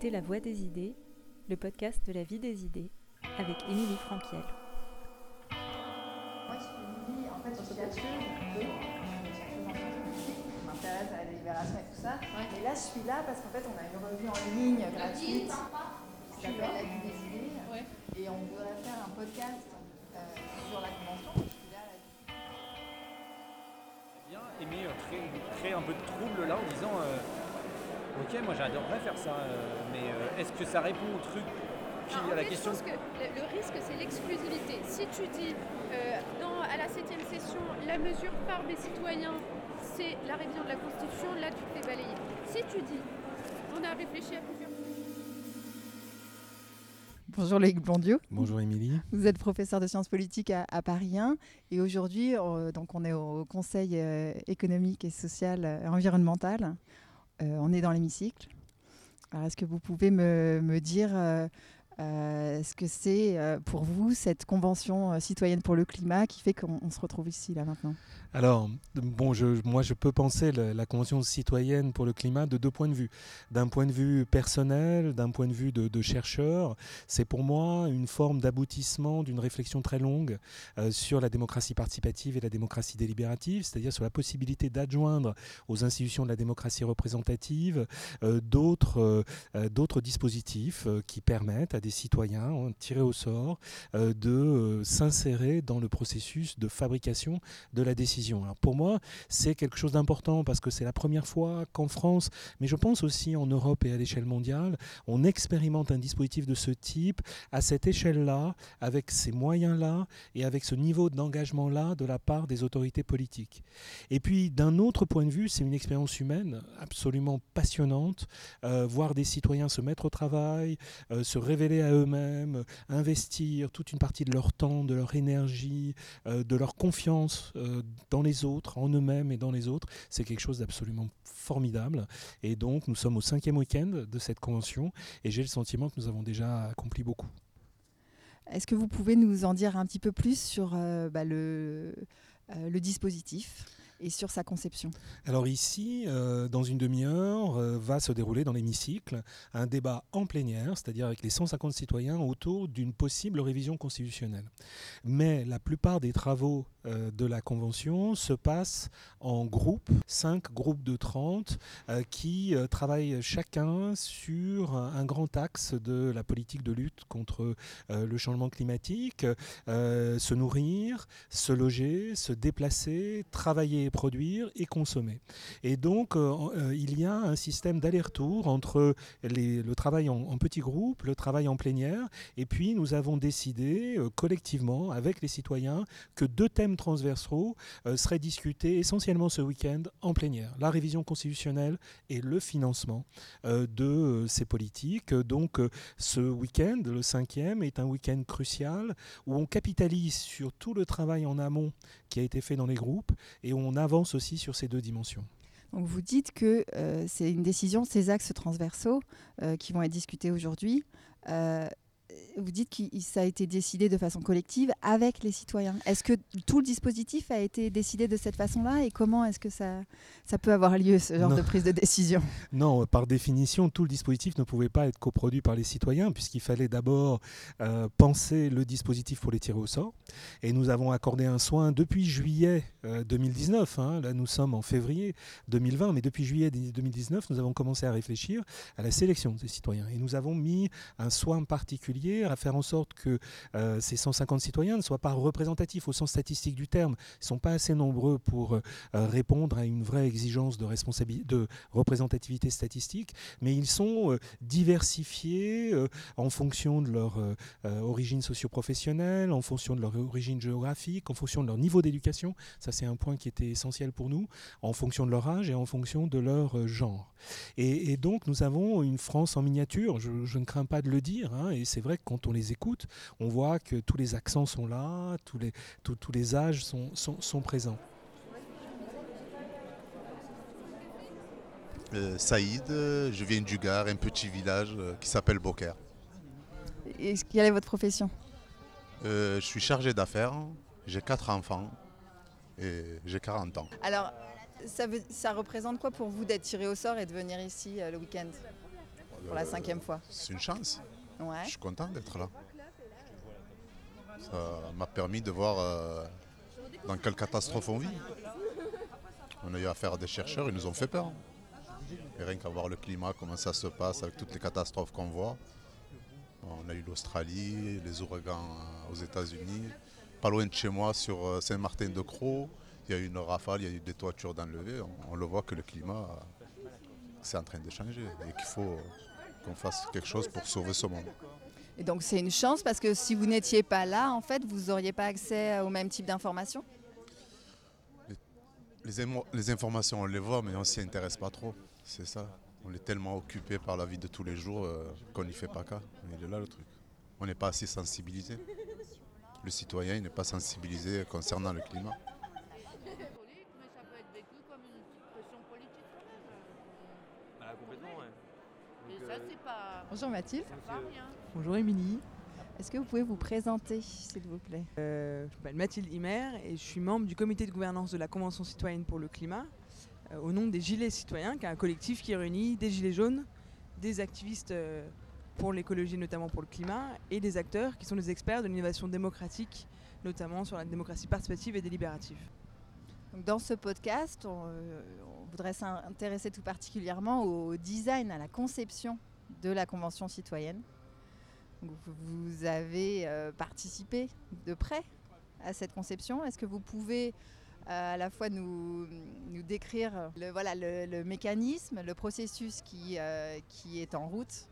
écoutez La Voix des idées, le podcast de la vie des idées, avec Émilie Franquiel. Moi j'adorerais faire ça euh, mais euh, est-ce que ça répond au truc qui Non, à la fait, question Je pense que le, risque, c'est l'exclusivité. Si tu dis, euh, dans, à la 7 session, la mesure par des citoyens, c'est la révision de la Constitution, là, tu te fais balayer. Si tu dis, on a réfléchi à plusieurs Bonjour Loïc Blondiot. Bonjour Émilie. Vous êtes professeur de sciences politiques à, à Paris 1 et aujourd'hui, euh, donc on est au Conseil euh, économique et social et environnemental. Euh, on est dans l'hémicycle. Alors, est-ce que vous pouvez me, me dire euh, euh, que c'est euh, pour vous cette convention euh, citoyenne pour le climat qui fait qu'on on se retrouve ici là maintenant? Alors, bon, je, moi je peux penser la Convention citoyenne pour le climat de deux points de vue. D'un point de vue personnel, d'un point de vue de, chercheur, c'est pour moi une forme d'aboutissement d'une réflexion très longue sur la démocratie participative et la démocratie délibérative, c'est-à-dire sur la possibilité d'adjoindre aux institutions de la démocratie représentative euh, d'autres dispositifs qui permettent à des citoyens hein, tirés au sort euh, de euh, s'insérer dans le processus de fabrication de la décision. Pour moi, c'est quelque chose d'important parce que c'est la première fois qu'en France, mais je pense aussi en Europe et à l'échelle mondiale, on expérimente un dispositif de ce type à cette échelle-là, avec ces moyens-là et avec ce niveau d'engagement-là de la part des autorités politiques. Et puis d'un autre point de vue, c'est une expérience humaine absolument passionnante, euh, voir des citoyens se mettre au travail, se révéler à eux-mêmes, investir toute une partie de leur temps, de leur énergie, euh, de leur confiance euh, dans les autres, en eux-mêmes et dans les autres, c'est quelque chose d'absolument formidable. Et donc, nous sommes au cinquième week-end de cette convention et j'ai le sentiment que nous avons déjà accompli beaucoup. Est-ce que vous pouvez nous en dire un petit peu plus sur euh, bah, le dispositif? Et sur sa conception Alors ici, euh, dans une demi-heure, euh, va se dérouler dans l'hémicycle un débat en plénière, c'est-à-dire avec les 150 citoyens autour d'une possible révision constitutionnelle. Mais la plupart des travaux de la Convention se passent en groupes, 5 groupes de 30, euh, qui euh, travaillent chacun sur un, grand axe de la politique de lutte contre euh, le changement climatique, euh, se nourrir, se loger, se déplacer, travailler et produire et consommer. Et donc, euh, euh, il y a un système d'aller-retour entre le travail en, petits groupes, le travail en plénière, et puis nous avons décidé euh, collectivement, avec les citoyens, que deux thèmes transversaux euh, seraient discutés essentiellement ce week-end en plénière. La révision constitutionnelle et le financement euh, de euh, ces politiques. Donc, ce week-end, le cinquième, est un week-end crucial où on capitalise sur tout le travail en amont qui a été fait dans les groupes et où on avance aussi sur ces deux dimensions. Donc vous dites que c'est une décision, ces axes transversaux qui vont être discutés aujourd'hui. Vous dites que ça a été décidé de façon collective avec les citoyens. Est-ce que tout le dispositif a été décidé de cette façon-là et comment est-ce que ça, ça peut avoir lieu, ce genre Non. de prise de décision? Non, par définition, tout le dispositif ne pouvait pas être coproduit par les citoyens, puisqu'il fallait d'abord euh, penser le dispositif pour les tirer au sort. Et nous avons accordé un soin depuis juillet euh, 2019. hein. là, nous sommes en février 2020, mais depuis juillet 2019, nous avons commencé à réfléchir à la sélection des citoyens. Et nous avons mis un soin particulier à faire en sorte que euh, ces 150 citoyens ne soient pas représentatifs au sens statistique du terme. Ils ne sont pas assez nombreux pour euh, répondre à une vraie exigence de, de représentativité statistique, mais ils sont euh, diversifiés en fonction de leur origine socio-professionnelle, en fonction de leur origine géographique, en fonction de leur niveau d'éducation. Ça, c'est un point qui était essentiel pour nous, en fonction de leur âge et en fonction de leur genre. Et, donc, nous avons une France en miniature, je, je ne crains pas de le dire, hein, et c'est vrai que quand on les écoute, on voit que tous les accents sont là, tous les, tous- tous les âges sont, sont, sont présents. Euh, Saïd, euh, je viens du Gard, un petit village euh, qui s'appelle Beaucaire. Et quelle est votre profession? Euh, je suis chargé d'affaires, j'ai quatre enfants et j'ai 40 ans. Alors, ça, veut- ça représente quoi pour vous d'être tiré au sort et de venir ici euh, le week-end? Pour la cinquième fois? C'est une chance. Je suis content d'être là. Ça m'a permis de voir euh, dans quelle catastrophe on vit. On a eu affaire à des chercheurs, ils nous ont fait peur. Et rien qu'à voir le climat, comment ça se passe avec toutes les catastrophes qu'on voit. On a eu l'Australie, les ouragans euh, aux États-Unis. Pas loin de chez moi, sur euh, Saint-Martin-de-Croix, il y a eu une rafale, il y a eu des toitures d'enlever. On, on le voit que le climat, c'est en train de changer et qu'il faut qu'on fasse quelque chose pour sauver ce monde. Et donc c'est une chance parce que si vous n'étiez pas là, en fait, vous n'auriez pas accès au même type d'informations? Les, informations, on les voit, mais on s'y intéresse pas trop. C'est ça. On est tellement occupé par la vie de tous les jours euh, qu'on n'y fait pas cas. Il est là le truc. On n'est pas assez sensibilisé. Le citoyen il n'est pas sensibilisé concernant le climat. mais ça peut être vécu comme une petite pression politique quand même. Bah, complètement, ouais. Et Donc, ça, euh, c'est pas, Bonjour Mathilde. rien. Bonjour Émilie, Est-ce que vous pouvez vous présenter, s'il vous plaît? Euh, je m'appelle Mathilde Himer et je suis membre du comité de gouvernance de la Convention citoyenne pour le climat euh, au nom des Gilets citoyens, qui est un collectif qui réunit des Gilets jaunes, des activistes euh, pour l'écologie, notamment pour le climat, et des acteurs qui sont des experts de l'innovation démocratique, notamment sur la démocratie participative et délibérative. Dans ce podcast, on, euh, on voudrait s'intéresser tout particulièrement au design, à la conception de la Convention citoyenne. Vous avez euh, participé de près à cette conception. Est-ce que vous pouvez euh, à la fois nous, décrire le, mécanisme, le processus qui, est en route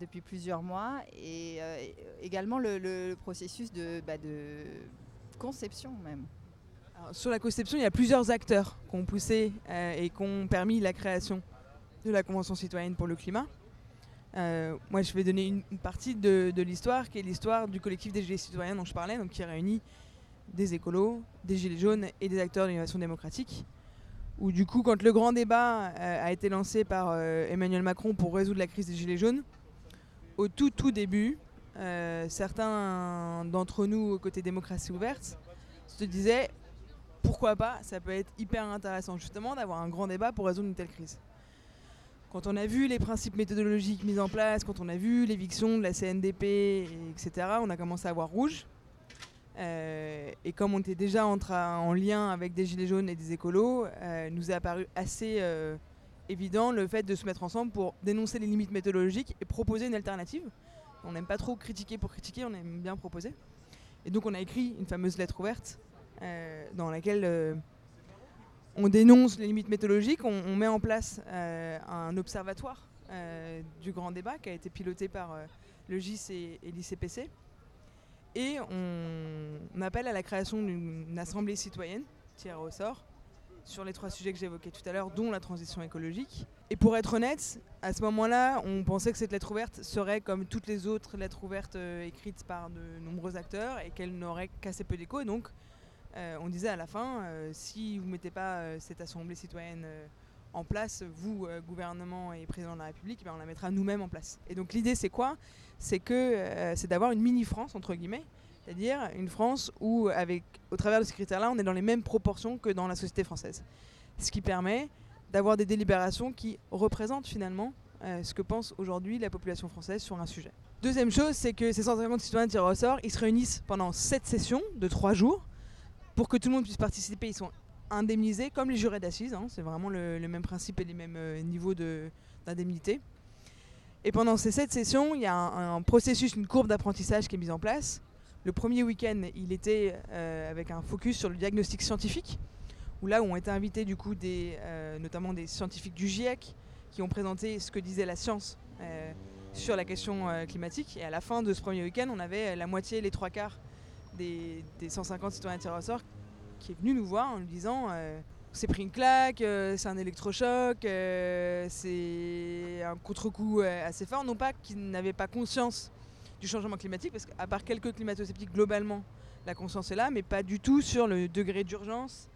depuis plusieurs mois et également le, processus de, bah, conception même? Sur la conception, il y a plusieurs acteurs qui ont poussé euh, et qui ont permis la création de la Convention citoyenne pour le climat. Euh, moi, je vais donner une, partie de, l'histoire, qui est l'histoire du collectif des Gilets citoyens dont je parlais, donc qui réunit des écolos, des Gilets jaunes et des acteurs de l'innovation démocratique. Où du coup, quand le grand débat euh, a été lancé par Emmanuel Macron pour résoudre la crise des Gilets jaunes, au tout tout début, certains d'entre nous, côté démocratie ouverte, se disaient pourquoi pas, ça peut être hyper intéressant justement d'avoir un grand débat pour résoudre une telle crise. Quand on a vu les principes méthodologiques mis en place, quand on a vu l'éviction de la CNDP, et etc., on a commencé à voir rouge. Euh, et comme on était déjà en, en lien avec des gilets jaunes et des écolos, euh, nous est apparu assez euh, évident le fait de se mettre ensemble pour dénoncer les limites méthodologiques et proposer une alternative. On n'aime pas trop critiquer pour critiquer, on aime bien proposer. Et donc on a écrit une fameuse lettre ouverte dans laquelle euh, on dénonce les limites méthodologiques, on, met en place euh, un observatoire euh, du grand débat qui a été piloté par euh, le GIS et, l'ICPC. Et on, appelle à la création d'une assemblée citoyenne tirée au sort sur les trois sujets que j'évoquais tout à l'heure, dont la transition écologique. Et pour être honnête, à ce moment-là, on pensait que cette lettre ouverte serait comme toutes les autres lettres ouvertes euh, écrites par de nombreux acteurs et qu'elle n'aurait qu'assez peu d'écho. Donc, euh, on disait à la fin, euh, si vous ne mettez pas euh, cette assemblée citoyenne euh, en place, vous, euh, gouvernement et président de la République, ben, on la mettra nous-mêmes en place. Et donc l'idée, c'est quoi? C'est que euh, c'est d'avoir une mini-France, entre guillemets, c'est-à-dire une France où, au travers de ces critères-là, on est dans les mêmes proportions que dans la société française. Ce qui permet d'avoir des délibérations qui représentent finalement euh, ce que pense aujourd'hui la population française sur un sujet. Deuxième chose, c'est que ces 150 citoyens au sort, ils se réunissent pendant 7 sessions de 3 jours pour que tout le monde puisse participer. Ils sont indemnisés comme les jurés d'assises, hein, c'est vraiment le, même principe et les mêmes euh, niveaux de- d'indemnité. Et pendant ces 7 sessions, il y a un, processus, une courbe d'apprentissage qui est mise en place. Le premier week-end, il était euh, avec un focus sur le diagnostic scientifique, où là où ont été invités du coup des, euh, notamment des scientifiques du GIEC qui ont présenté ce que disait la science sur la question climatique. Et à la fin de ce premier week-end, on avait la moitié, les trois quarts des, des 150 citoyens tirés au sort qui est venu nous voir en nous disant euh, on s'est pris une claque, euh, c'est un électrochoc, euh, c'est un contre-coup euh, assez fort. Non pas qu'ils n'avaient pas conscience du changement climatique, parce qu'à part quelques climato-sceptiques, globalement, la conscience est là, mais pas du tout sur le degré d'urgence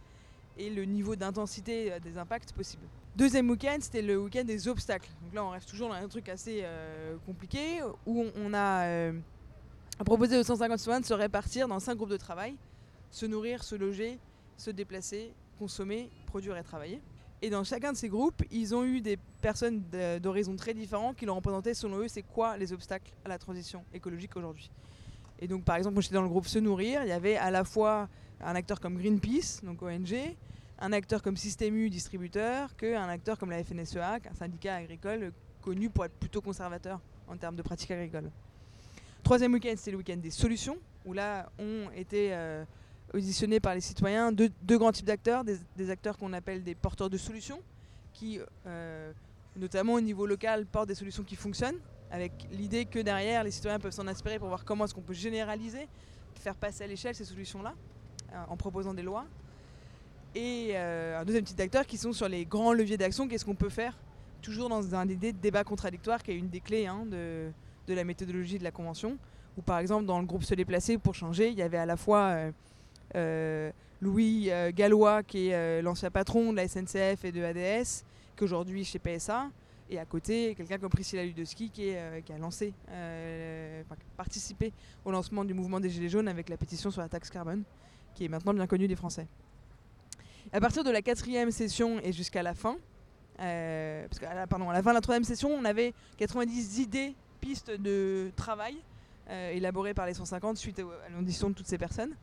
et le niveau d'intensité euh, des impacts possibles. Deuxième week-end, c'était le week-end des obstacles. Donc là, on reste toujours dans un truc assez euh, compliqué, où on a euh, proposé aux 150 citoyens de se répartir dans cinq groupes de travail, se nourrir, se loger, se déplacer, consommer, produire et travailler. Et dans chacun de ces groupes, ils ont eu des personnes d'horizons très différents qui leur représentaient, selon eux, c'est quoi les obstacles à la transition écologique aujourd'hui. Et donc, par exemple, moi j'étais dans le groupe Se Nourrir, il y avait à la fois un acteur comme Greenpeace, donc ONG, un acteur comme Système U, distributeur, qu'un acteur comme la FNSEA, un syndicat agricole connu pour être plutôt conservateur en termes de pratiques agricoles. Troisième week-end, c'était le week-end des solutions, où là ont été euh, auditionnés par les citoyens deux, grands types d'acteurs, des, acteurs qu'on appelle des porteurs de solutions, qui, euh, notamment au niveau local, portent des solutions qui fonctionnent, avec l'idée que derrière, les citoyens peuvent s'en inspirer pour voir comment est-ce qu'on peut généraliser, faire passer à l'échelle ces solutions-là, euh, en proposant des lois. Et un deuxième type d'acteurs qui sont sur les grands leviers d'action, qu'est-ce qu'on peut faire? Toujours dans un idée de débat contradictoire qui est une des clés hein, de, de la méthodologie de la Convention, où par exemple dans le groupe Se déplacer pour changer, il y avait à la fois euh, euh, Louis euh, Gallois, qui est l'ancien patron de la SNCF et de ADS, qui aujourd'hui chez PSA, et à côté quelqu'un comme Priscilla Ludowski qui, a lancé, enfin, participé au lancement du mouvement des Gilets jaunes avec la pétition sur la taxe carbone, qui est maintenant bien connue des Français. À partir de la quatrième session et jusqu'à la fin, parce qu'à la, pardon, à la fin de la troisième session, on avait 90 idées, pistes de travail euh, élaborées par les 150 suite à l'audition de toutes ces personnes.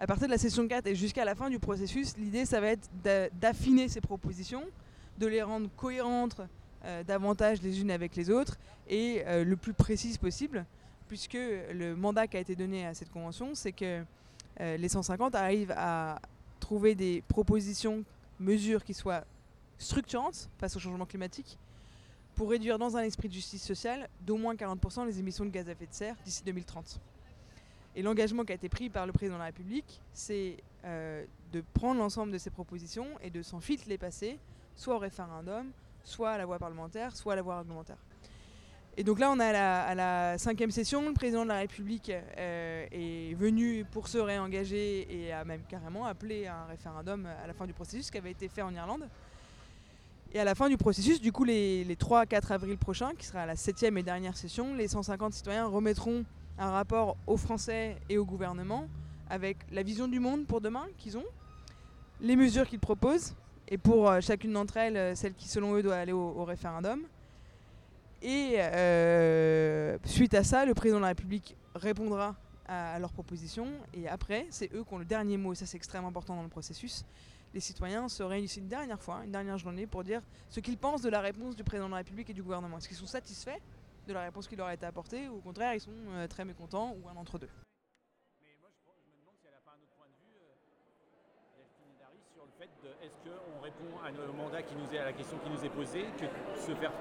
À partir de la session 4 et jusqu'à la fin du processus, l'idée, ça va être d'a- d'affiner ces propositions, de les rendre cohérentes euh, davantage les unes avec les autres et euh, le plus précises possible, puisque le mandat qui a été donné à cette convention, c'est que euh, les 150 arrivent à trouver des propositions, mesures qui soient structurantes face au changement climatique pour réduire dans un esprit de justice sociale d'au moins 40% les émissions de gaz à effet de serre d'ici 2030. Et l'engagement qui a été pris par le président de la République, c'est euh, de prendre l'ensemble de ces propositions et de sans les passer, soit au référendum, soit à la voie parlementaire, soit à la voie réglementaire. Et donc là, on est à la, cinquième session. Le président de la République euh, est venu pour se réengager et a même carrément appelé à un référendum à la fin du processus, ce qui avait été fait en Irlande. Et à la fin du processus, du coup, les, les 3-4 avril prochains, qui sera la septième et dernière session, les 150 citoyens remettront un rapport aux Français et au gouvernement avec la vision du monde pour demain qu'ils ont, les mesures qu'ils proposent, et pour euh, chacune d'entre elles, euh, celle qui selon eux doit aller au, référendum. Et euh, suite à ça, le président de la République répondra à, à leurs propositions, et après, c'est eux qui ont le dernier mot, et ça c'est extrêmement important dans le processus. Les citoyens se réunissent une dernière fois, une dernière journée, pour dire ce qu'ils pensent de la réponse du président de la République et du gouvernement. Est-ce qu'ils sont satisfaits de la réponse qui leur a été apportée, ou au contraire, ils sont euh, très mécontents, ou un entre-deux? Mais moi, je, je me demande si elle n'a pas un autre point de vue, euh, sur le fait de est-ce qu'on répond à nos mandats qui nous est à la question qui nous est posée, que se faire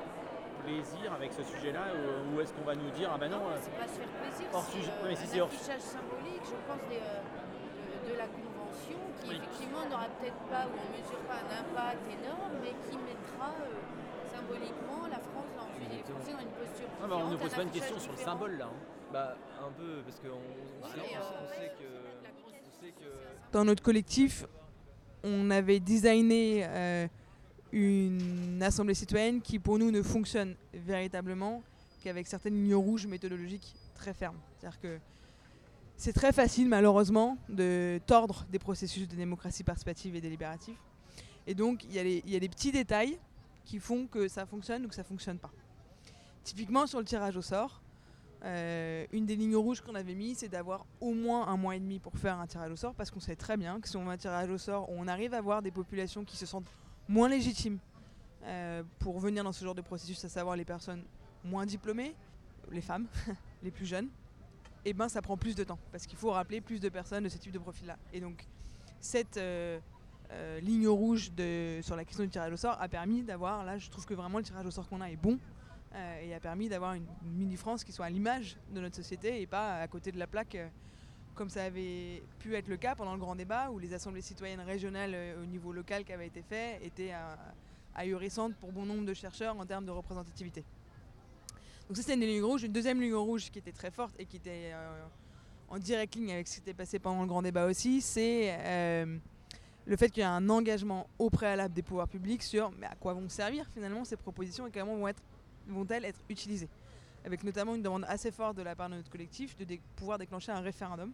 plaisir avec ce sujet-là, ou, ou est-ce qu'on va nous dire ah ben non, euh, C'est pas se faire plaisir, hors c'est sujet- euh, ouais, si un c'est hors- affichage symbolique, je pense, des, euh, de, de la qui Oui. effectivement n'aura peut-être pas, ou ne mesure pas un impact énorme, mais qui mettra euh, symboliquement la France dans une, les Exactement. Français dans une posture Ah bah, on nous pose pas une question sur le symbole là. hein. Bah un peu parce qu'on on sait, mais, on euh, sait ouais, que on sait que Dans notre collectif, on avait designé euh, une assemblée citoyenne qui pour nous ne fonctionne véritablement qu'avec certaines lignes rouges méthodologiques très fermes. C'est-à-dire que c'est très facile malheureusement de tordre des processus de démocratie participative et délibérative. Et donc il y, a les- petits détails qui font que ça fonctionne ou que ça fonctionne pas. Typiquement sur le tirage au sort, euh, une des lignes rouges qu'on avait mis, c'est d'avoir au moins un mois et demi pour faire un tirage au sort, parce qu'on sait très bien que si on met un tirage au sort, on arrive à avoir des populations qui se sentent moins légitimes euh, pour venir dans ce genre de processus, à savoir les personnes moins diplômées, les femmes, les plus jeunes, et ben ça prend plus de temps, parce qu'il faut rappeler plus de personnes de ce type de profil-là. Et donc cette euh, euh, ligne rouge sur la question du tirage au sort a permis d'avoir, là je trouve que vraiment le tirage au sort qu'on a est bon, euh, et a permis d'avoir une mini-France qui soit à l'image de notre société et pas à côté de la plaque comme ça avait pu être le cas pendant le grand débat où les assemblées citoyennes régionales au niveau local qui avaient été faites étaient ahurissantes pour bon nombre de chercheurs en termes de représentativité. Donc ça c'était une ligne rouge. Une deuxième ligne rouge qui était très forte et qui était euh, en direct ligne avec ce qui était passé pendant le grand débat aussi, c'est euh, le fait qu'il y a un engagement au préalable des pouvoirs publics sur mais à quoi vont servir finalement ces propositions et comment vont-elles être utilisées Avec notamment une demande assez forte de la part de notre collectif de pouvoir déclencher un référendum,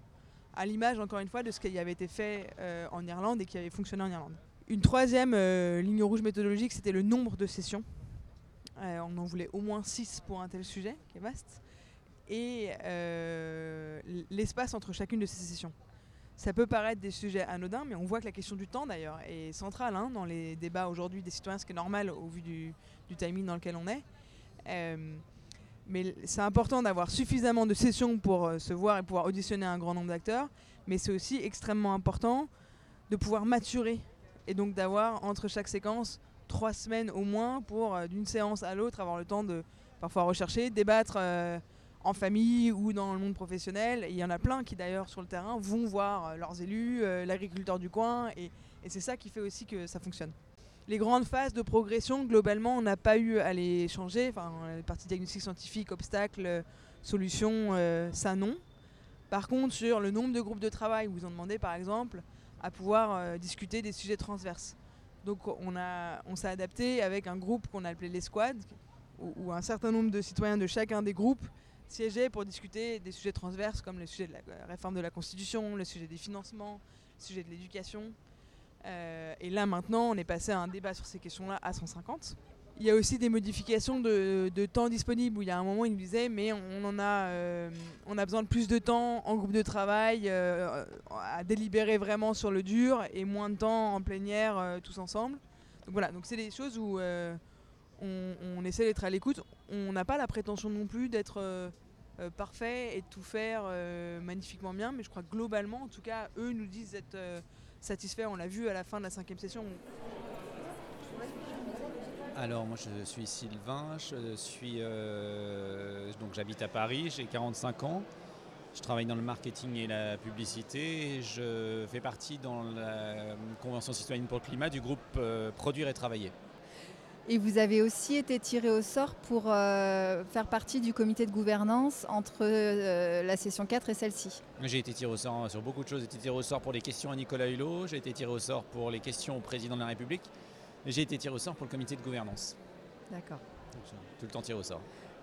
à l'image encore une fois de ce qui avait été fait euh, en Irlande et qui avait fonctionné en Irlande. Une troisième ligne rouge méthodologique, c'était le nombre de sessions. Euh, on en voulait au moins 6 pour un tel sujet, qui est vaste. Et euh, l'espace entre chacune de ces sessions. Ça peut paraître des sujets anodins, mais on voit que la question du temps, d'ailleurs, est centrale hein, dans les débats aujourd'hui des citoyens, ce qui est normal au vu du, timing dans lequel on est. Euh, mais c'est important d'avoir suffisamment de sessions pour se voir et pouvoir auditionner un grand nombre d'acteurs, mais c'est aussi extrêmement important de pouvoir maturer et donc d'avoir entre chaque séquence trois semaines au moins pour euh, d'une séance à l'autre avoir le temps de parfois rechercher, débattre euh, en famille ou dans le monde professionnel. Et Il y en a plein qui d'ailleurs sur le terrain vont voir euh, leurs élus, l'agriculteur du coin et, c'est ça qui fait aussi que ça fonctionne. Les grandes phases de progression, globalement, on n'a pas eu à les changer. Enfin, les parties diagnostic scientifique, obstacles, solutions, ça non. Par contre, sur le nombre de groupes de travail, vous en demandez par exemple à pouvoir discuter des sujets transverses. Donc on, s'est adapté avec un groupe qu'on a appelé les squads, où, un certain nombre de citoyens de chacun des groupes siégeaient pour discuter des sujets transverses comme le sujet de la réforme de la Constitution, le sujet des financements, le sujet de l'éducation. Euh, et là maintenant, on est passé à un débat sur ces questions-là à 150. Il y a aussi des modifications de, temps disponible où il y a un moment, il nous disait, mais on en a, euh, besoin de plus de temps en groupe de travail euh, à délibérer vraiment sur le dur et moins de temps en plénière euh, tous ensemble. Donc voilà, donc c'est des choses où on, essaie d'être à l'écoute. On n'a pas la prétention non plus d'être parfait et de tout faire magnifiquement bien, mais je crois que globalement, en tout cas, eux nous disent être euh, satisfaits. On l'a vu à la fin de la cinquième session. Alors moi je suis Sylvain, je suis euh, donc j'habite à Paris, j'ai 45 ans. Je travaille dans le marketing et la publicité et je fais partie dans la Convention citoyenne pour le climat du groupe euh, Produire et Travailler. Et vous avez aussi été tiré au sort pour euh, faire partie du comité de gouvernance entre euh, la session 4 et celle-ci. J'ai été tiré au sort sur beaucoup de choses. J'ai été tiré au sort pour les questions à Nicolas Hulot, j'ai été tiré au sort pour les questions au président de la République j'ai été tiré au sort pour le comité de gouvernance. D'accord. Tout le temps tiré au sort.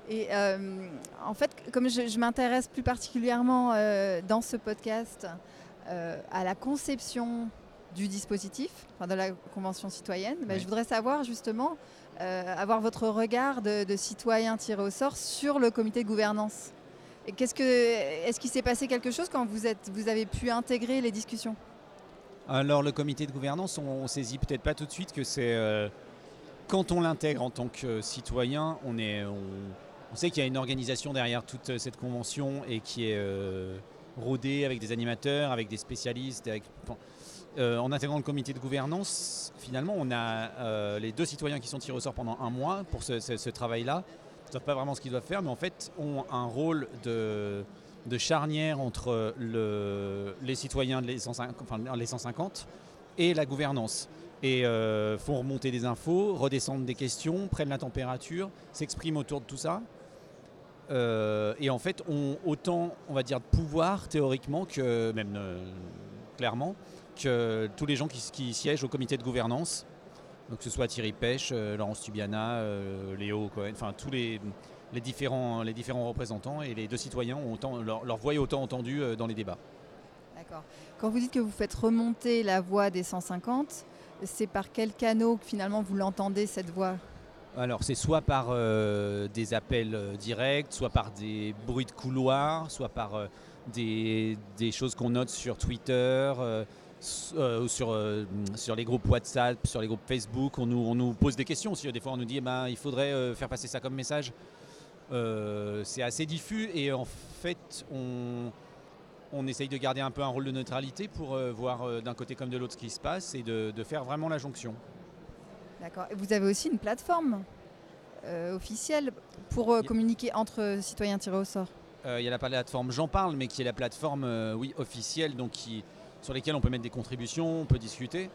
Et euh, en fait, comme je, je m'intéresse plus particulièrement euh, dans ce podcast euh, à la conception du dispositif, enfin de la Convention citoyenne, bah, Oui. je voudrais savoir justement, avoir votre regard de, de citoyen tiré au sort sur le comité de gouvernance. Qu'est-ce que, est-ce qu'il s'est passé quelque chose quand vous, êtes, vous avez pu intégrer les discussions? Alors le comité de gouvernance, on, on saisit peut-être pas tout de suite que c'est euh, quand on l'intègre en tant que citoyen, on sait qu'il y a une organisation derrière toute euh, cette convention et qui est euh, rodée avec des animateurs, avec des spécialistes. Avec, en intégrant le comité de gouvernance, finalement, on a les deux citoyens qui sont tirés au sort pendant un mois pour ce travail-là. Ils ne savent pas vraiment ce qu'ils doivent faire, mais en fait ont un rôle de, de charnière entre le- les citoyens de les 150, enfin, les 150 et la gouvernance. Et euh, font remonter des infos, redescendre des questions, prennent la température, s'expriment autour de tout ça. Euh, et en fait, ont autant, on va dire, de pouvoir théoriquement que, même euh, clairement, que tous les gens qui, siègent au comité de gouvernance. Donc que ce soit Thierry Pêche, Laurence Tubiana, Léo Cohen, enfin tous les, les, différents, les différents représentants et les deux citoyens ont autant, leur, leur voix est autant entendue euh, dans les débats. D'accord. Quand vous dites que vous faites remonter la voix des 150, c'est par quel canot que finalement vous l'entendez cette voix? Alors c'est soit par euh, des appels euh, directs, soit par des bruits de couloir, soit par euh, des, des choses qu'on note sur Twitter, euh, euh, sur, euh, sur les groupes WhatsApp, sur les groupes Facebook. On nous, on nous pose des questions aussi. Des fois on nous dit eh ben, il faudrait euh, faire passer ça comme message. Euh, c'est assez diffus et en fait on, on essaye de garder un peu un rôle de neutralité pour euh, voir euh, d'un côté comme de l'autre ce qui se passe et de, de faire vraiment la jonction. D'accord. Et vous avez aussi une plateforme euh, officielle pour euh, communiquer entre citoyens tirés au sort. Euh, Il y a la plateforme J'en parle, mais qui est la plateforme oui, officielle, donc qui, sur lesquelles on peut mettre des contributions, on peut discuter,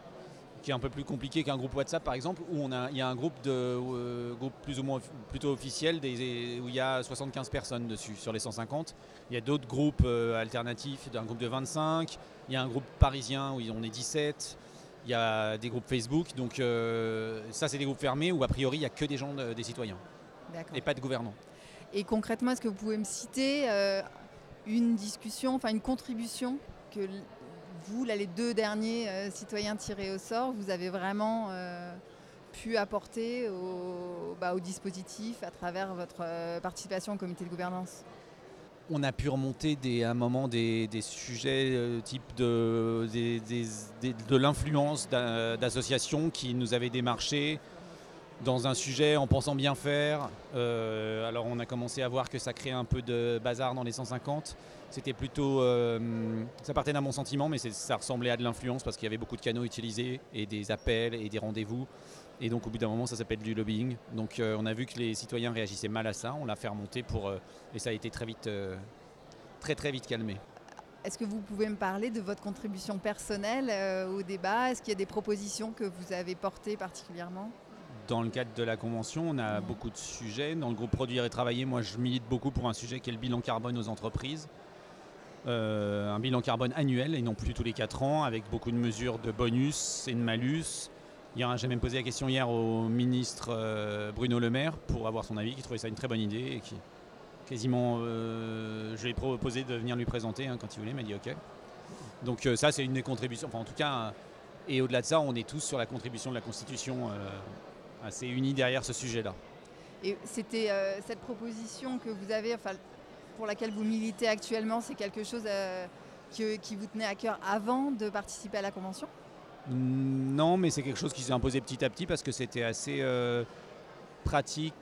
qui est un peu plus compliqué qu'un groupe WhatsApp par exemple, où on a, il y a un groupe, de, euh, groupe plus ou moins plutôt officiel des- où il y a 75 personnes dessus sur les 150. Il y a d'autres groupes euh, alternatifs, un groupe de 25, il y a un groupe parisien où on est 17. Il y a des groupes Facebook, donc euh, ça c'est des groupes fermés où a priori il n'y a que des gens, de- des citoyens D'accord. et pas de gouvernants. Et concrètement, est-ce que vous pouvez me citer une discussion, enfin une contribution que vous, là, les deux derniers euh, citoyens tirés au sort, vous avez vraiment euh, pu apporter au, bah, au dispositif à travers votre euh, participation au comité de gouvernance? On a pu remonter à un moment des, sujets type de, de l'influence d'a- d'associations qui nous avaient démarché dans un sujet en pensant bien faire. Euh, alors on a commencé à voir que ça créait un peu de bazar dans les 150. C'était plutôt... euh, ça partait d'un bon sentiment, mais ça ressemblait à de l'influence parce qu'il y avait beaucoup de canaux utilisés et des appels et des rendez-vous. Et donc au bout d'un moment, ça s'appelle du lobbying. Donc euh, on a vu que les citoyens réagissaient mal à ça. On l'a fait remonter pour... et ça a été très vite, très très vite calmé. Est-ce que vous pouvez me parler de votre contribution personnelle au débat? Est-ce qu'il y a des propositions que vous avez portées particulièrement? Dans le cadre de la convention, on a beaucoup de sujets. Dans le groupe Produire et Travailler, moi je milite beaucoup pour un sujet qui est le bilan carbone aux entreprises. Euh, un bilan carbone annuel et non plus tous les 4 ans, avec beaucoup de mesures de bonus et de malus. J'ai même posé la question hier au ministre euh, Bruno Le Maire pour avoir son avis, qui trouvait ça une très bonne idée et qui quasiment, euh, je lui ai proposé de venir lui présenter hein, quand il voulait, il m'a dit ok. Donc ça c'est une des contributions, enfin en tout cas, et au-delà de ça, on est tous sur la contribution de la Constitution assez unis derrière ce sujet-là. Et c'était euh, cette proposition que vous avez, enfin, pour laquelle vous militez actuellement, c'est quelque chose euh, que- qui vous tenait à cœur avant de participer à la convention? Non, mais c'est quelque chose qui s'est imposé petit à petit parce que c'était assez euh, pratique,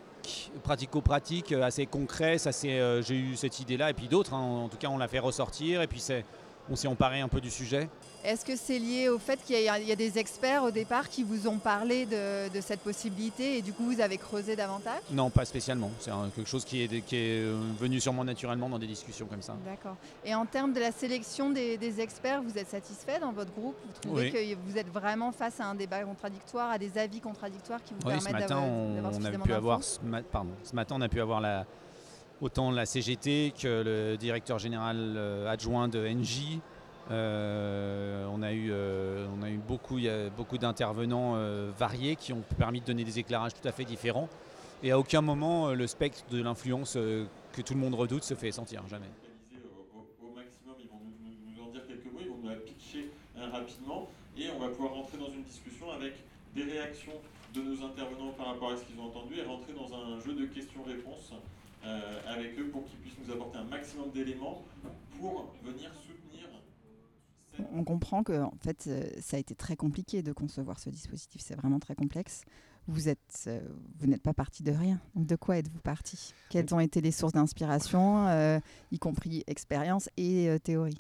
pratico-pratique, euh, assez concret. Ça, c'est, euh, j'ai eu cette idée-là et puis d'autres. hein. En tout cas, on l'a fait ressortir et puis c'est, on s'est emparé un peu du sujet. Est-ce que c'est lié au fait qu'il y, a il y a des experts au départ qui vous ont parlé de, de cette possibilité et du coup vous avez creusé davantage? Non, pas spécialement. C'est quelque chose qui est, qui est euh, venu sûrement naturellement dans des discussions comme ça. D'accord. Et en termes de la sélection des, des experts, vous êtes satisfait dans votre groupe? Vous trouvez Oui. que vous êtes vraiment face à un débat contradictoire, à des avis contradictoires qui vous Oui, ce permettent matin, d'avoir on, d'avoir on a pu avoir ce, ma- pardon, ce matin, on a pu avoir la, autant la CGT que le directeur général euh, adjoint de NJ. Euh, on a eu, euh, on a eu beaucoup, beaucoup d'intervenants variés qui ont permis de donner des éclairages tout à fait différents. Et à aucun moment, le spectre de l'influence que tout le monde redoute se fait sentir, jamais. au, maximum, ils vont nous en dire quelques mots, ils vont nous la pitcher hein, rapidement et on va pouvoir rentrer dans une discussion avec des réactions de nos intervenants par rapport à ce qu'ils ont entendu et rentrer dans un jeu de questions-réponses euh, avec eux pour qu'ils puissent nous apporter un maximum d'éléments pour venir soutenir On comprend que en fait, euh, ça a été très compliqué de concevoir ce dispositif. C'est vraiment très complexe. Vous êtes, euh, vous n'êtes pas parti de rien. De quoi êtes-vous parti? Quelles ont été les sources d'inspiration, euh, y compris expérience et euh, théorie?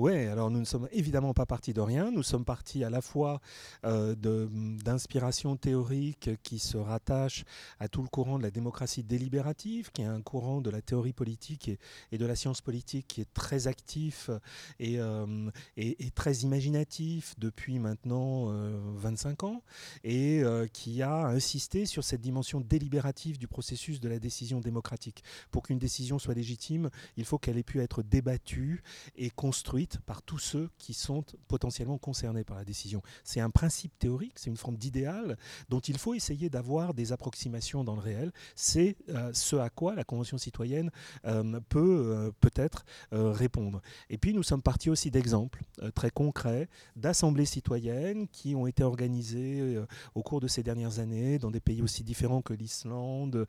Oui, alors nous ne sommes évidemment pas partis de rien. Nous sommes partis à la fois euh, de- d'inspiration théorique qui se rattache à tout le courant de la démocratie délibérative, qui est un courant de la théorie politique et, de la science politique qui est très actif et, euh, et- très imaginatif depuis maintenant euh, 25 ans, et euh, qui a insisté sur cette dimension délibérative du processus de la décision démocratique. Pour qu'une décision soit légitime, il faut qu'elle ait pu être débattue et construite par tous ceux qui sont potentiellement concernés par la décision. C'est un principe théorique, c'est une forme d'idéal dont il faut essayer d'avoir des approximations dans le réel. C'est euh, ce à quoi la Convention citoyenne euh, peut euh, peut-être répondre. Et puis nous sommes partis aussi d'exemples très concrets d'assemblées citoyennes qui ont été organisées au cours de ces dernières années dans des pays aussi différents que l'Islande,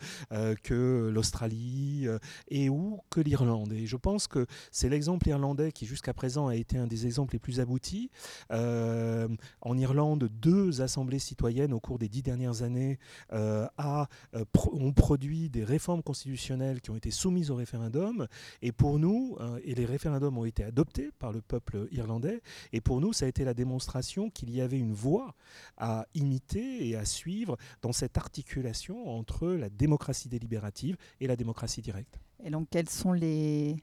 que l'Australie et ou que l'Irlande. Et je pense que c'est l'exemple irlandais qui jusqu'à présent a été un des exemples les plus aboutis. Euh, en Irlande, deux assemblées citoyennes au cours des dix dernières années euh, euh, ont produit des réformes constitutionnelles qui ont été soumises au référendum. Et pour nous, et les référendums ont été adoptés par le peuple irlandais, et pour nous, ça a été la démonstration qu'il y avait une voie à imiter et à suivre dans cette articulation entre la démocratie délibérative et la démocratie directe. Et donc, quelles sont les,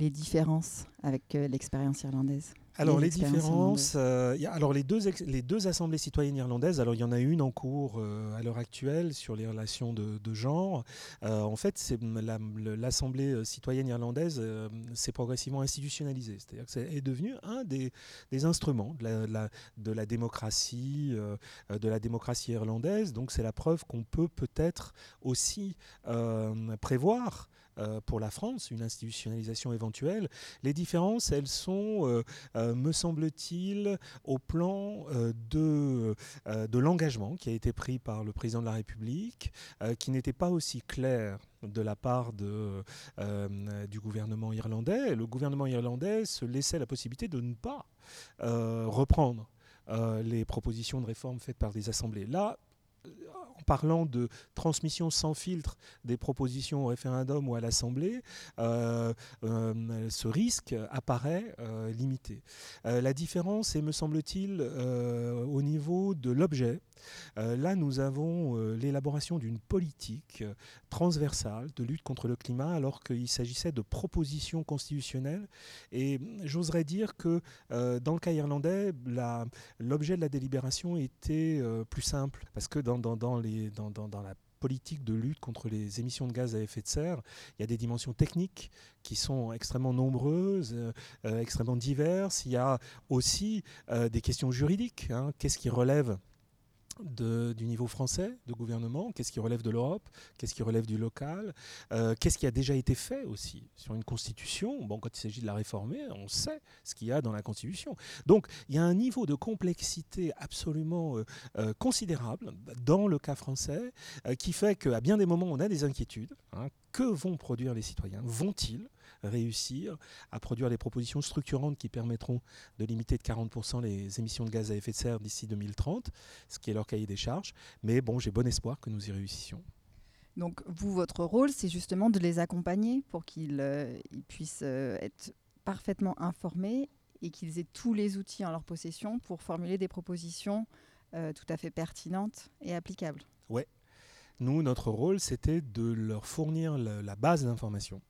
les différences avec euh, l'expérience irlandaise Alors les, différences, euh, y a- alors les deux, les deux assemblées citoyennes irlandaises, alors il y en a une en cours euh, à l'heure actuelle sur les relations de, de genre. Euh, en fait, c'est la- l'assemblée citoyenne irlandaise s'est progressivement institutionnalisée, c'est-à-dire que c'est est devenu un des, des instruments de la, de la- de la démocratie, de la démocratie irlandaise. Donc c'est la preuve qu'on peut peut-être aussi prévoir pour la France, une institutionnalisation éventuelle. Les différences, elles sont, euh, euh, me semble-t-il, au plan de, de l'engagement qui a été pris par le président de la République, qui n'était pas aussi clair de la part du gouvernement irlandais. Le gouvernement irlandais se laissait la possibilité de ne pas reprendre les propositions de réforme faites par des assemblées. Là, en parlant de transmission sans filtre des propositions au référendum ou à l'Assemblée, euh, euh, ce risque apparaît euh, limité. la différence est, me semble-t-il, au niveau de l'objet. là, nous avons l'élaboration d'une politique transversale de lutte contre le climat, alors qu'il s'agissait de propositions constitutionnelles. Et j'oserais dire que dans le cas irlandais, l'objet de la délibération était plus simple, parce que dans, dans la politique de lutte contre les émissions de gaz à effet de serre, il y a des dimensions techniques qui sont extrêmement nombreuses, euh, euh, extrêmement diverses. Il y a aussi euh, des questions juridiques. Hein. Qu'est-ce qui relève du niveau français de gouvernement, qu'est-ce qui relève de l'Europe, qu'est-ce qui relève du local, euh, qu'est-ce qui a déjà été fait aussi sur une constitution. Bon, quand il s'agit de la réformer, on sait ce qu'il y a dans la constitution. Donc il y a un niveau de complexité absolument euh, euh, considérable dans le cas français qui fait qu'à bien des moments on a des inquiétudes. Hein. que vont produire les citoyens? Vont-ils réussir à produire des propositions structurantes qui permettront de limiter de 40% les émissions de gaz à effet de serre d'ici 2030, ce qui est leur cahier des charges. Mais bon, j'ai bon espoir que nous y réussissions. Donc vous, votre rôle, c'est justement de les accompagner pour qu'ils euh, puissent euh, être parfaitement informés et qu'ils aient tous les outils en leur possession pour formuler des propositions euh, tout à fait pertinentes et applicables. Oui. Nous, notre rôle, c'était de leur fournir la base d'information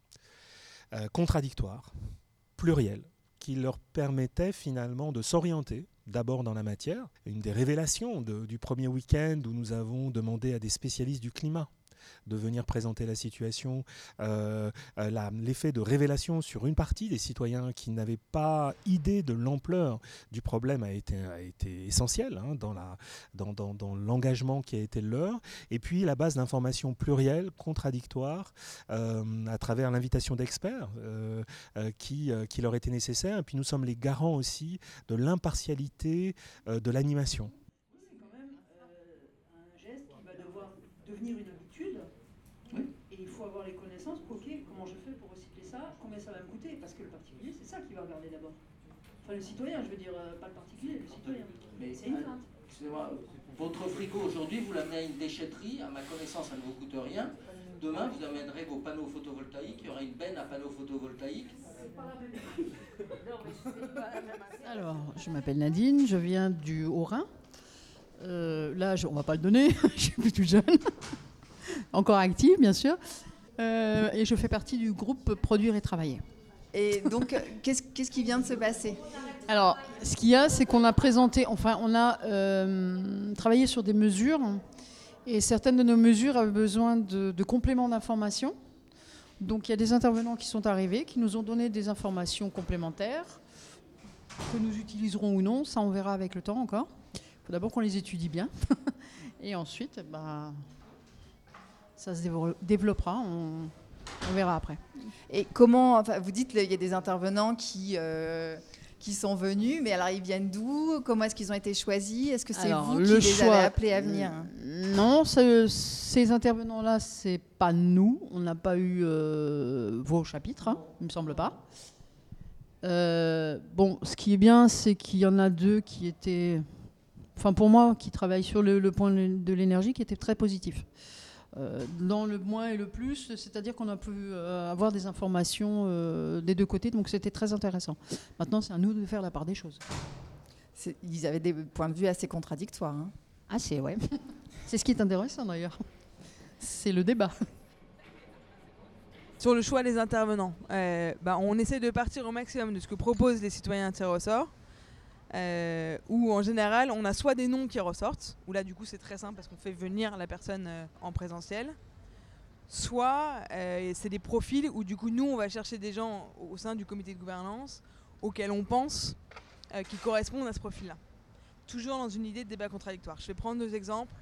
euh, contradictoires, pluriels, qui leur permettaient finalement de s'orienter d'abord dans la matière. Une des révélations du premier week-end où nous avons demandé à des spécialistes du climat de venir présenter la situation, euh, euh, l'effet de révélation sur une partie des citoyens qui n'avaient pas idée de l'ampleur du problème a été, essentiel hein, dans, l'engagement qui a été le leur. Et puis la base d'informations plurielles, contradictoires, euh, à travers l'invitation d'experts qui, qui leur était nécessaire. Et puis nous sommes les garants aussi de l'impartialité de l'animation. C'est quand même un geste qui va devoir devenir une faut avoir les connaissances pour, ok, comment je fais pour recycler ça, combien ça va me coûter, parce que le particulier, c'est ça qu'il va regarder d'abord. Enfin, le citoyen, je veux dire, euh, pas le particulier, le citoyen. Mais c'est une euh, crainte. Excusez-moi, votre frigo aujourd'hui, vous l'amenez à une déchetterie, à ma connaissance, ça ne vous coûte rien. Demain, vous amènerez vos panneaux photovoltaïques, il y aura une benne à panneaux photovoltaïques. Alors, je m'appelle Nadine, je viens du Haut-Rhin. Euh, là, on ne va pas le donner, je suis plus jeune, encore active bien sûr. Euh, et je fais partie du groupe Produire et Travailler. Et donc, qu'est-ce, qu'est-ce qui vient de se passer? Alors, ce qu'il y a, c'est qu'on a présenté, enfin, on a euh, travaillé sur des mesures, et certaines de nos mesures avaient besoin de, compléments d'information. Donc, il y a des intervenants qui sont arrivés, qui nous ont donné des informations complémentaires, que nous utiliserons ou non, ça on verra avec le temps encore. Il faut d'abord qu'on les étudie bien, et ensuite, bah, ça se développera. Verra après. Et comment, enfin, vous dites qu'il y a des intervenants qui, euh, qui sont venus, mais alors ils viennent d'où? Comment est-ce qu'ils ont été choisis? Est-ce que c'est vous qui les avez appelés à venir? Euh, Non, ces intervenants-là, c'est pas nous. On n'a pas eu euh, vos chapitres, hein, il me semble pas. bon, ce qui est bien, c'est qu'il y en a deux qui étaient, enfin pour moi, qui travaillent sur le, le point de l'énergie, qui étaient très positifs. Euh, dans le moins et le plus, c'est-à-dire qu'on a pu euh, avoir des informations euh, des deux côtés, donc c'était très intéressant. Maintenant, c'est à nous de faire la part des choses. Ils avaient des points de vue assez contradictoires. Hein. Ah, c'est ouais. c'est ce qui est intéressant d'ailleurs. C'est le débat. Sur le choix des intervenants, bah, on essaie de partir au maximum de ce que proposent les citoyens tirés au sort. Euh, où en général on a soit des noms qui ressortent, où là du coup c'est très simple parce qu'on fait venir la personne euh, en présentiel, soit euh, c'est des profils où du coup nous on va chercher des gens au sein du comité de gouvernance auxquels on pense qui correspondent à ce profil-là. Toujours dans une idée de débat contradictoire. Je vais prendre deux exemples.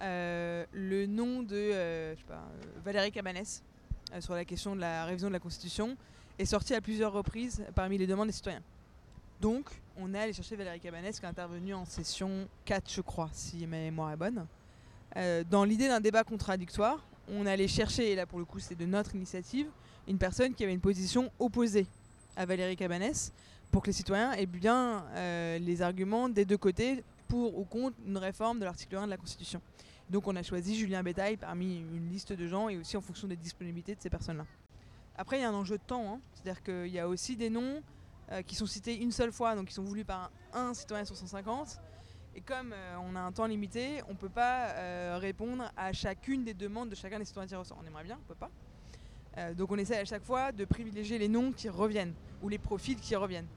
le nom de Valérie Cabanès, sur la question de la révision de la Constitution est sorti à plusieurs reprises parmi les demandes des citoyens. Donc, on est allé chercher Valérie Cabanès, qui est intervenue en session 4, je crois, si ma mémoire est bonne. Euh, dans l'idée d'un débat contradictoire, on allait chercher, et là pour le coup c'est de notre initiative, une personne qui avait une position opposée à Valérie Cabanès, pour que les citoyens aient bien euh, les arguments des deux côtés pour ou contre une réforme de l'article 1 de la Constitution. Donc on a choisi Julien Bétail parmi une liste de gens et aussi en fonction des disponibilités de ces personnes-là. Après, il y a un enjeu de temps, hein. c'est-à-dire qu'il y a aussi des noms euh, qui sont cités une seule fois, donc qui sont voulus par un, citoyen sur 150. Et comme euh, on a un temps limité, on ne peut pas euh, répondre à chacune des demandes de chacun des citoyens tirés au. On aimerait bien, on ne peut pas. donc on essaie à chaque fois de privilégier les noms qui reviennent, ou les profils qui reviennent.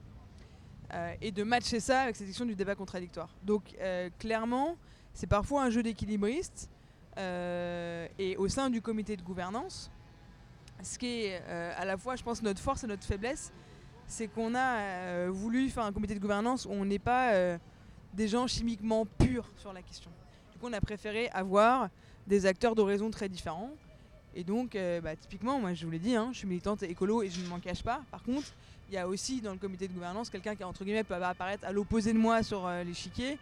et de matcher ça avec cette question du débat contradictoire. Donc clairement, c'est parfois un jeu d'équilibriste. et au sein du comité de gouvernance, ce qui est à la fois, je pense, notre force et notre faiblesse, c'est qu'on a euh, voulu faire un comité de gouvernance où on n'est pas euh, des gens chimiquement purs sur la question. Du coup, on a préféré avoir des acteurs d'horizons très différents. Et donc, euh, bah, typiquement, moi je vous l'ai dit, hein, je suis militante écolo et je ne m'en cache pas. Par contre, il y a aussi dans le comité de gouvernance quelqu'un qui, entre guillemets, peut apparaître à l'opposé de moi sur l'échiquier,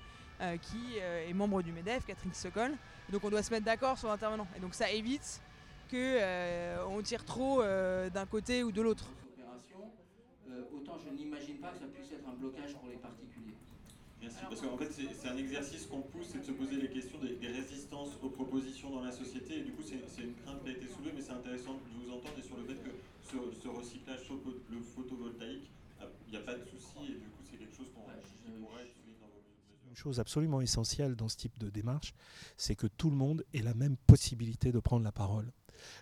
qui est membre du MEDEF, Catherine Sokol. donc, on doit se mettre d'accord sur l'intervenant. Et donc, ça évite qu'on tire trop d'un côté ou de l'autre autant je n'imagine pas que ça puisse être un blocage pour les particuliers. Merci, parce qu'en fait c'est un exercice qu'on pousse, c'est de se poser les questions des, résistances aux propositions dans la société, et du coup c'est une crainte qui a été soulevée, mais c'est intéressant de vous entendre et sur le fait que ce, recyclage sur le photovoltaïque, il n'y a pas de souci, et du coup c'est quelque chose qu'on pourrait dans vos une chose absolument essentielle dans ce type de démarche, c'est que tout le monde ait la même possibilité de prendre la parole.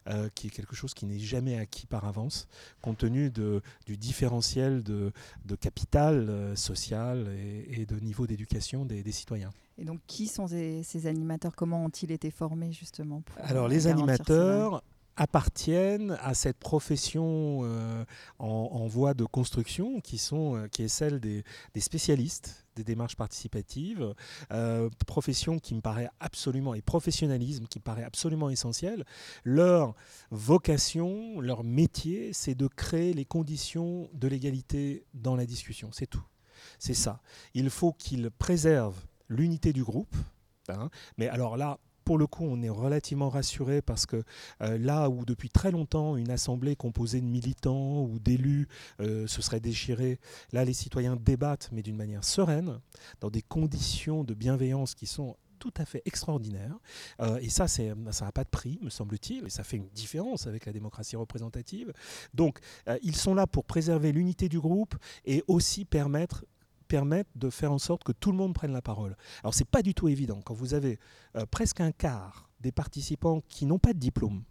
Euh, qui est quelque chose qui n'est jamais acquis par avance, compte tenu de, du différentiel de, de capital euh, social et, de niveau d'éducation des, des, citoyens. Et donc, qui sont ces, ces animateurs? Comment ont-ils été formés justement Alors, les animateurs appartiennent à cette profession euh, en, voie de construction qui, sont, qui est celle des, des spécialistes des démarches participatives, euh, profession qui me paraît absolument, et professionnalisme qui me paraît absolument essentiel. Leur vocation, leur métier, c'est de créer les conditions de l'égalité dans la discussion. C'est tout. C'est ça. Il faut qu'ils préservent l'unité du groupe. Hein. mais alors là, pour le coup, on est relativement rassuré parce que euh, là où depuis très longtemps une assemblée composée de militants ou d'élus euh, se serait déchirée, là les citoyens débattent mais d'une manière sereine, dans des conditions de bienveillance qui sont tout à fait extraordinaires. Euh, et ça, ça n'a pas de prix, me semble-t-il, et ça fait une différence avec la démocratie représentative. Donc, ils sont là pour préserver l'unité du groupe et aussi permettre permettre de faire en sorte que tout le monde prenne la parole. Alors c'est pas du tout évident quand vous avez euh, presque un quart des participants qui n'ont pas de diplôme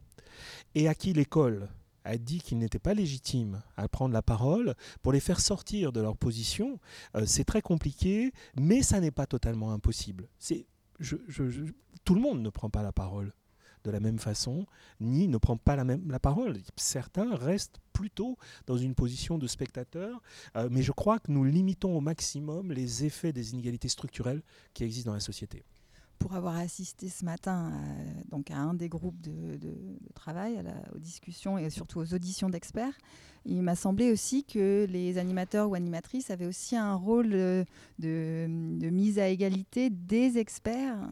et à qui l'école a dit qu'ils n'étaient pas légitimes à prendre la parole, pour les faire sortir de leur position, euh, c'est très compliqué, mais ça n'est pas totalement impossible. Tout le monde ne prend pas la parole de la même façon, ni ne prend pas la, même, la parole. Certains restent plutôt dans une position de spectateur, euh, mais je crois que nous limitons au maximum les effets des inégalités structurelles qui existent dans la société pour avoir assisté ce matin à, donc à un des groupes de, travail, aux discussions et surtout aux auditions d'experts, il m'a semblé aussi que les animateurs ou animatrices avaient aussi un rôle de, de mise à égalité des experts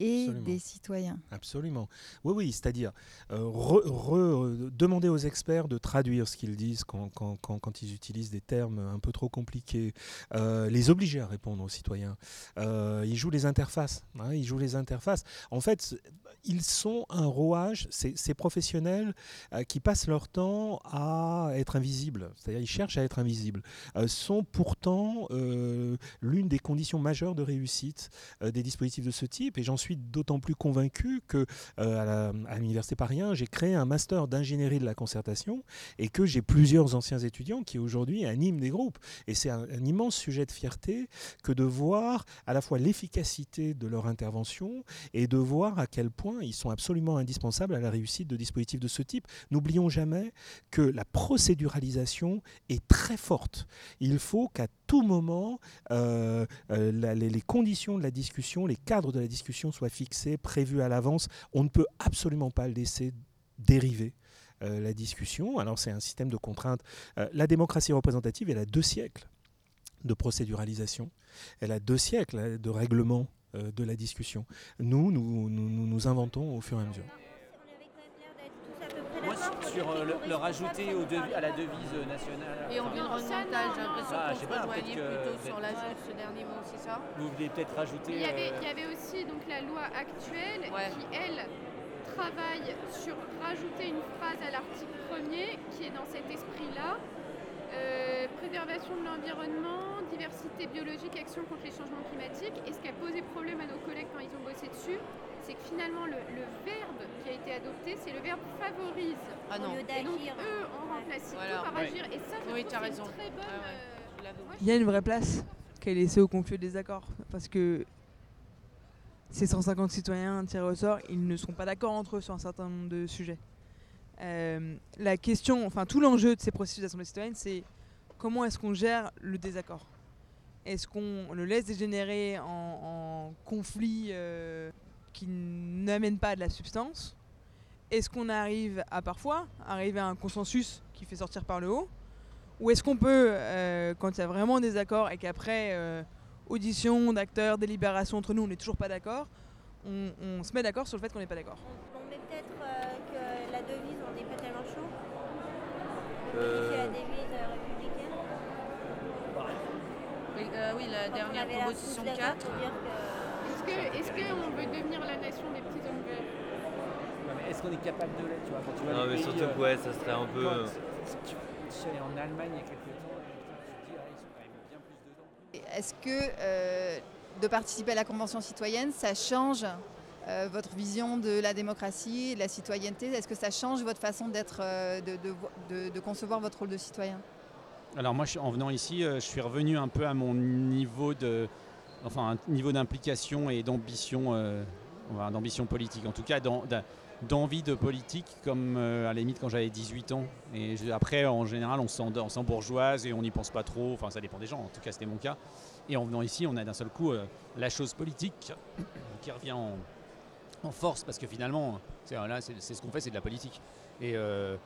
et des citoyens. Absolument. Oui, oui, c'est-à-dire euh, demander aux experts de traduire ce qu'ils disent quand, quand, quand, ils utilisent des termes un peu trop compliqués, euh, les obliger à répondre aux citoyens. Euh, ils jouent les interfaces. Hein, ils jouent les interfaces. En fait, ils sont un rouage, ces, ces professionnels qui passent leur temps à être invisibles, c'est-à-dire ils cherchent à être invisibles, sont pourtant l'une des conditions majeures de réussite des dispositifs de ce type. Et j'en suis d'autant plus convaincu que euh, à l'université Paris j'ai créé un master d'ingénierie de la concertation et que j'ai plusieurs anciens étudiants qui aujourd'hui animent des groupes. Et c'est un, immense sujet de fierté que de voir à la fois l'efficacité de leur intervention et de voir à quel point ils sont absolument indispensables à la réussite de dispositifs de ce type. N'oublions jamais que la procéduralisation est très forte. Il faut qu'à tout moment, euh, euh, les, conditions de la discussion, les cadres de la discussion soit fixé, prévu à l'avance. On ne peut absolument pas laisser dériver la discussion. Alors c'est un système de contraintes. la démocratie représentative, elle a deux siècles de procéduralisation. Elle a deux siècles de règlement de la discussion. Nous, nous, nous inventons au fur et à mesure. Sur euh, le, le, rajouter au à la devise nationale. Et environnemental, j'ai l'impression Ah, qu'on se rejoignait que- plutôt sur l'ajout de ce dernier mot, c'est ça? Vous vouliez peut-être rajouter. Il y, avait, euh, il y avait aussi donc, la loi actuelle qui, elle, travaille sur rajouter une phrase à l'article 1er qui est dans cet esprit-là. Euh, préservation de l'environnement, diversité biologique, action contre les changements climatiques. Finalement le, le verbe qui a été adopté, c'est le verbe favorise. Ah non. Au lieu Et donc d'agir. eux ont remplacé Voilà. tout par Ouais. agir. Et ça, je Oui, trouve raison. une très bonne... Ouais. euh. Il y a une vraie place qui est laissée au conflit des accords. Parce que ces 150 citoyens tirés au sort, ils ne sont pas d'accord entre eux sur un certain nombre de sujets. Euh, la question, enfin tout l'enjeu de ces processus d'assemblée citoyenne, c'est comment est-ce qu'on gère le désaccord? Est-ce qu'on le laisse dégénérer en, en conflit euh, qui n'amène pas de la substance Est-ce qu'on arrive à parfois arriver à un consensus qui fait sortir par le haut Ou est-ce qu'on peut, euh, quand il y a vraiment des accords et qu'après euh, audition d'acteurs, délibération entre nous, on n'est toujours pas d'accord, on, on se met d'accord sur le fait qu'on n'est pas d'accord? On met peut-être euh, que la devise, on n'est pas tellement chaud. Euh, C'est la devise euh, républicaine? Oui, euh, oui, la dernière proposition couche 4. Que- Est-ce qu'on veut devenir la nation des petits hommes verts ouais, mais Est-ce qu'on est capable de l'être tu vois, quand tu vois Non, les mais pays, surtout euh, que, ouais, ça serait un peu, quand euh, tu- Je suis allé en Allemagne il y a quelques temps, et putain, tu te dis, ah, ils sont quand même bien plus dedans. Est-ce que euh, de participer à la Convention citoyenne, ça change euh, votre vision de la démocratie, de la citoyenneté? Est-ce que ça change votre façon d'être, euh, de, de vo- de- de concevoir votre rôle de citoyen? Alors moi, en venant ici, euh, je suis revenu un peu à mon niveau de, enfin, un niveau d'implication et d'ambition, euh, d'ambition politique. En tout cas, d'envie de politique, comme euh, à la limite quand j'avais 18 ans. Et après, en général, on s'en- on s'embourgeoise et on n'y pense pas trop. Enfin, ça dépend des gens. En tout cas, c'était mon cas. Et en venant ici, on a d'un seul coup euh, la chose politique qui revient en, force parce que finalement, c'est là, c'est ce qu'on fait, c'est de la politique. Et, euh,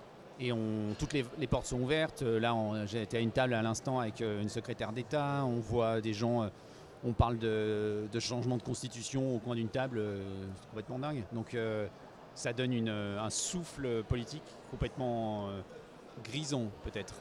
et on, toutes les, les portes sont ouvertes. Là, été à une table à l'instant avec une secrétaire d'État. On voit des gens. Euh, on parle de, changement de constitution au coin d'une table. euh, c'est complètement dingue. Donc, euh, ça donne une, un souffle politique complètement euh, grison, peut-être.